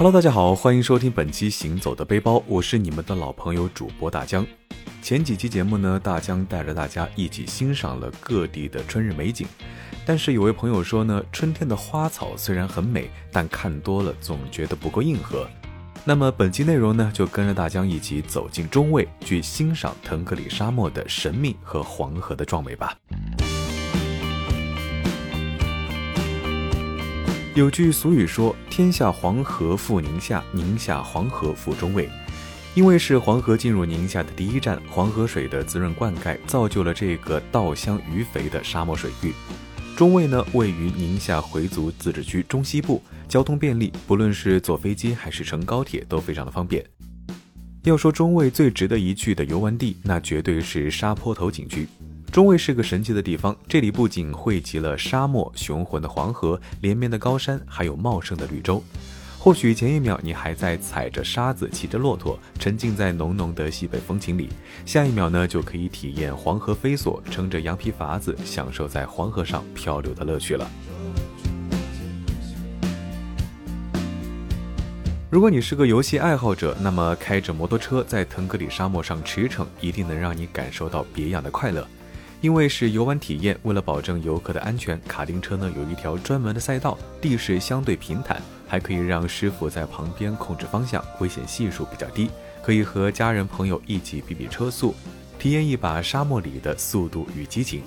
Hello，大家好，欢迎收听本期《行走的背包》，我是你们的老朋友主播大江。前几期节目呢，大江带着大家一起欣赏了各地的春日美景。但是有位朋友说呢，春天的花草虽然很美，但看多了总觉得不够硬核。那么本期内容呢，就跟着大江一起走进中卫，去欣赏腾格里沙漠的神秘和黄河的壮美吧。有句俗语说：“天下黄河赴宁夏，宁夏黄河赴中卫。”因为是黄河进入宁夏的第一站，黄河水的滋润灌溉造就了这个稻香鱼肥的沙漠水域。中卫呢，位于宁夏回族自治区中西部，交通便利，不论是坐飞机还是乘高铁都非常的方便。要说中卫最值得一去的游玩地，那绝对是沙坡头景区。中卫是个神奇的地方，这里不仅汇集了沙漠、雄浑的黄河、连绵的高山，还有茂盛的绿洲。或许前一秒你还在踩着沙子、骑着骆驼，沉浸在浓浓的西北风情里，下一秒呢就可以体验黄河飞索，撑着羊皮筏子，享受在黄河上漂流的乐趣了。如果你是个游戏爱好者，那么开着摩托车在腾格里沙漠上驰骋，一定能让你感受到别样的快乐。因为是游玩体验，为了保证游客的安全，卡丁车呢有一条专门的赛道，地势相对平坦，还可以让师傅在旁边控制方向，危险系数比较低，可以和家人朋友一起比比车速，体验一把沙漠里的速度与激情。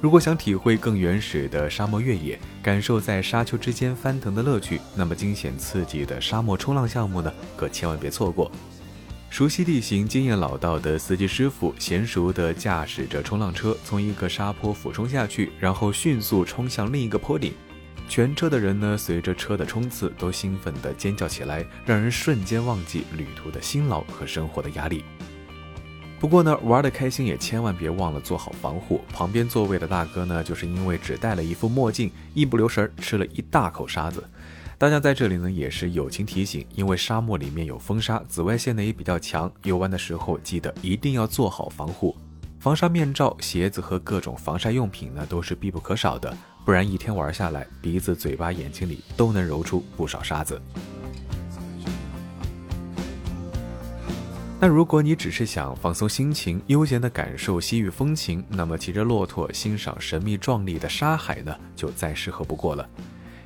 如果想体会更原始的沙漠越野，感受在沙丘之间翻腾的乐趣，那么惊险刺激的沙漠冲浪项目呢，可千万别错过。熟悉地形、经验老道的司机师傅，娴熟地驾驶着冲浪车，从一个沙坡俯冲下去，然后迅速冲向另一个坡顶。全车的人呢，随着车的冲刺，都兴奋地尖叫起来，让人瞬间忘记旅途的辛劳和生活的压力。不过呢，玩得开心也千万别忘了做好防护。旁边座位的大哥呢，就是因为只戴了一副墨镜，一不留神吃了一大口沙子。大家在这里呢也是友情提醒，因为沙漠里面有风沙，紫外线呢也比较强，游玩的时候记得一定要做好防护，防沙面罩、鞋子和各种防晒用品呢都是必不可少的，不然一天玩下来，鼻子、嘴巴、眼睛里都能揉出不少沙子。那如果你只是想放松心情，悠闲的感受西域风情，那么骑着骆驼欣赏神秘壮丽的沙海呢，就再适合不过了。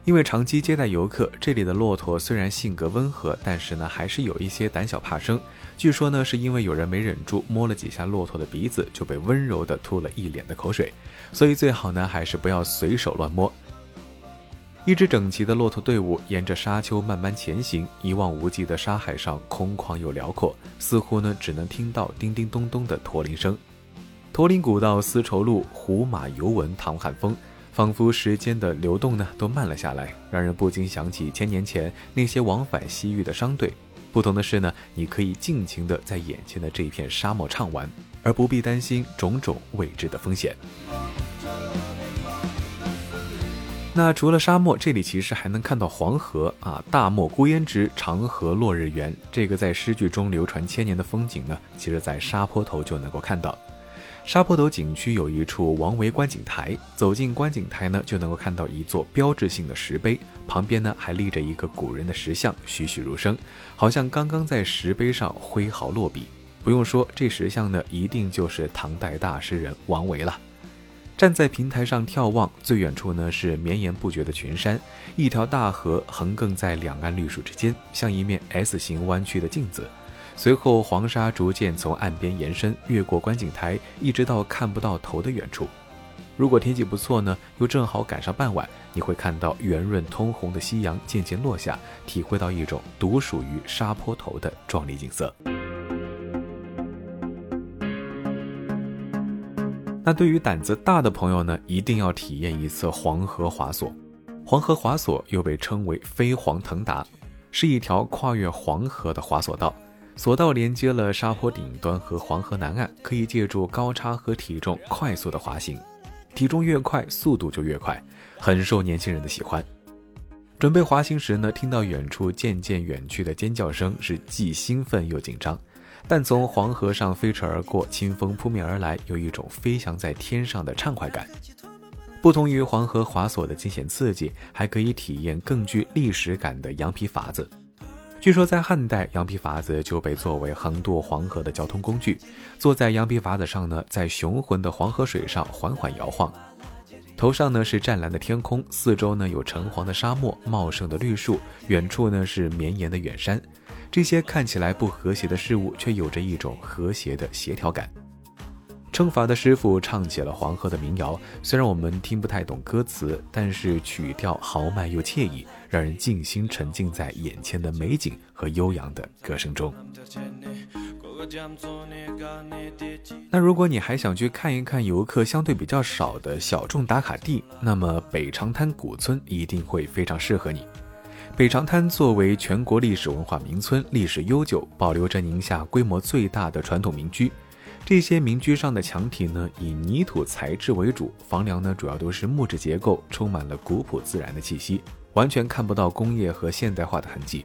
因为长期接待游客，这里的骆驼虽然性格温和，但是呢还是有一些胆小怕生。据说呢是因为有人没忍住摸了几下骆驼的鼻子，就被温柔的吐了一脸的口水。所以最好呢还是不要随手乱摸。一支整齐的骆驼队伍沿着沙丘慢慢前行，一望无际的沙海上空旷又辽阔，似乎呢只能听到叮叮咚咚的驼铃声。驼铃古道丝绸路，胡马游闻唐汉风。仿佛时间的流动呢都慢了下来，让人不禁想起千年前那些往返西域的商队。不同的是呢，你可以尽情的在眼前的这一片沙漠畅玩，而不必担心种种未知的风险。那除了沙漠，这里其实还能看到黄河啊！大漠孤烟直，长河落日圆。这个在诗句中流传千年的风景呢，其实在沙坡头就能够看到。沙坡头景区有一处王维观景台，走进观景台呢，就能够看到一座标志性的石碑，旁边呢还立着一个古人的石像，栩栩如生，好像刚刚在石碑上挥毫落笔。不用说，这石像呢，一定就是唐代大诗人王维了。站在平台上眺望，最远处呢是绵延不绝的群山，一条大河横亘在两岸绿树之间，像一面 S 型弯曲的镜子。随后，黄沙逐渐从岸边延伸，越过观景台，一直到看不到头的远处。如果天气不错呢，又正好赶上傍晚，你会看到圆润通红的夕阳渐渐落下，体会到一种独属于沙坡头的壮丽景色。那对于胆子大的朋友呢，一定要体验一次黄河滑索。黄河滑索又被称为飞黄腾达，是一条跨越黄河的滑索道。索道连接了沙坡顶端和黄河南岸，可以借助高差和体重快速的滑行，体重越快，速度就越快，很受年轻人的喜欢。准备滑行时呢，听到远处渐渐远去的尖叫声，是既兴奋又紧张。但从黄河上飞驰而过，清风扑面而来，有一种飞翔在天上的畅快感。不同于黄河滑索的惊险刺激，还可以体验更具历史感的羊皮筏子。据说在汉代，羊皮筏子就被作为横渡黄河的交通工具。坐在羊皮筏子上呢，在雄浑的黄河水上缓缓摇晃，头上呢是湛蓝的天空，四周呢有橙黄的沙漠、茂盛的绿树，远处呢是绵延的远山。这些看起来不和谐的事物，却有着一种和谐的协调感。撑筏的师傅唱起了黄河的民谣，虽然我们听不太懂歌词，但是曲调豪迈又惬意，让人静心沉浸在眼前的美景和悠扬的歌声中。那如果你还想去看一看游客相对比较少的小众打卡地，那么北长滩古村一定会非常适合你。北长滩作为全国历史文化名村，历史悠久，保留着宁夏规模最大的传统民居。这些民居上的墙体呢，以泥土材质为主，房梁呢主要都是木质结构，充满了古朴自然的气息，完全看不到工业和现代化的痕迹。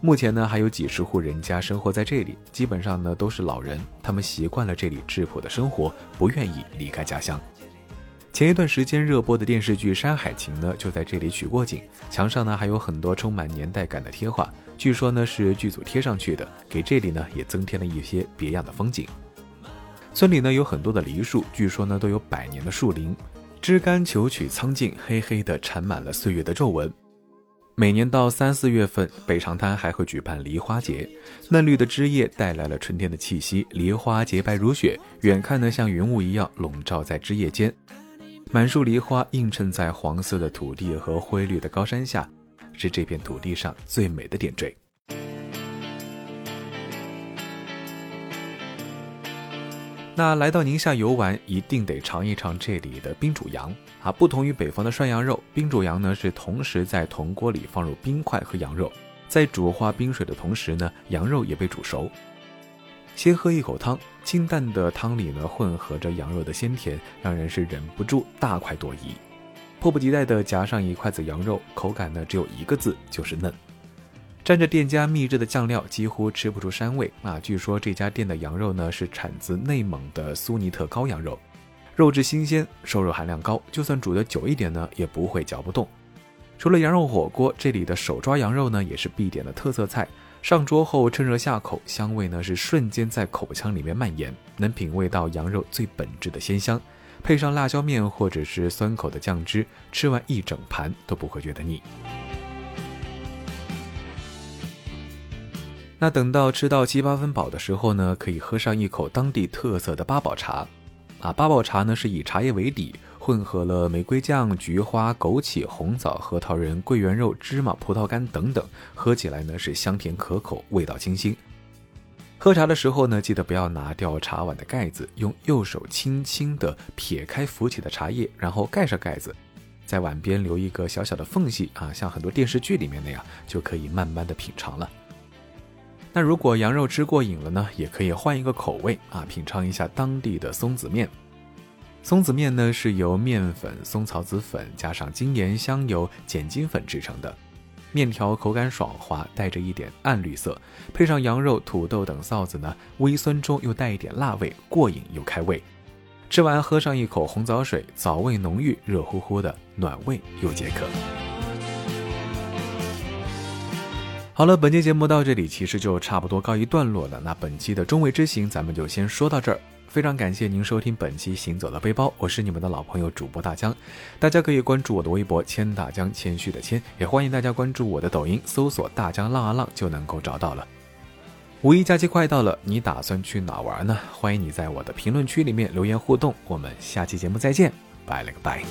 目前呢，还有几十户人家生活在这里，基本上呢都是老人，他们习惯了这里质朴的生活，不愿意离开家乡。前一段时间热播的电视剧《山海情》呢，就在这里取过景，墙上呢还有很多充满年代感的贴画，据说呢是剧组贴上去的，给这里呢也增添了一些别样的风景。村里呢有很多的梨树，据说呢都有百年的树龄，枝干求取苍劲，黑黑的缠满了岁月的皱纹。每年到三四月份，北长滩还会举办梨花节，嫩绿的枝叶带来了春天的气息，梨花洁白如雪，远看呢像云雾一样笼罩在枝叶间，满树梨花映衬在黄色的土地和灰绿的高山下，是这片土地上最美的点缀。那来到宁夏游玩，一定得尝一尝这里的冰煮羊啊！不同于北方的涮羊肉，冰煮羊呢是同时在铜锅里放入冰块和羊肉，在煮化冰水的同时呢，羊肉也被煮熟。先喝一口汤，清淡的汤里呢混合着羊肉的鲜甜，让人是忍不住大快朵颐，迫不及待地夹上一筷子羊肉，口感呢只有一个字，就是嫩。蘸着店家秘制的酱料，几乎吃不出膻味啊！据说这家店的羊肉呢是产自内蒙的苏尼特羔羊肉，肉质新鲜，瘦肉含量高，就算煮得久一点呢，也不会嚼不动。除了羊肉火锅，这里的手抓羊肉呢也是必点的特色菜。上桌后趁热下口，香味呢是瞬间在口腔里面蔓延，能品味到羊肉最本质的鲜香。配上辣椒面或者是酸口的酱汁，吃完一整盘都不会觉得腻。那等到吃到七八分饱的时候呢，可以喝上一口当地特色的八宝茶。啊，八宝茶呢是以茶叶为底，混合了玫瑰酱、菊花、枸杞、红枣、核桃仁、桂圆肉、芝麻、葡萄干等等，喝起来呢是香甜可口，味道清新。喝茶的时候呢，记得不要拿掉茶碗的盖子，用右手轻轻地撇开浮起的茶叶，然后盖上盖子，在碗边留一个小小的缝隙啊，像很多电视剧里面那样，就可以慢慢的品尝了。那如果羊肉吃过瘾了呢，也可以换一个口味啊，品尝一下当地的松子面。松子面呢是由面粉、松草籽粉加上精盐、香油、碱金粉制成的，面条口感爽滑，带着一点暗绿色，配上羊肉、土豆等臊子呢，微酸中又带一点辣味，过瘾又开胃。吃完喝上一口红枣水，枣味浓郁，热乎乎的，暖胃又解渴。好了，本期节目到这里其实就差不多告一段落了。那本期的中卫之行咱们就先说到这儿。非常感谢您收听本期《行走的背包》，我是你们的老朋友主播大江。大家可以关注我的微博“谦大江”，谦虚的谦，也欢迎大家关注我的抖音，搜索“大江浪啊浪”就能够找到了。五一假期快到了，你打算去哪玩呢？欢迎你在我的评论区里面留言互动。我们下期节目再见，拜了个拜。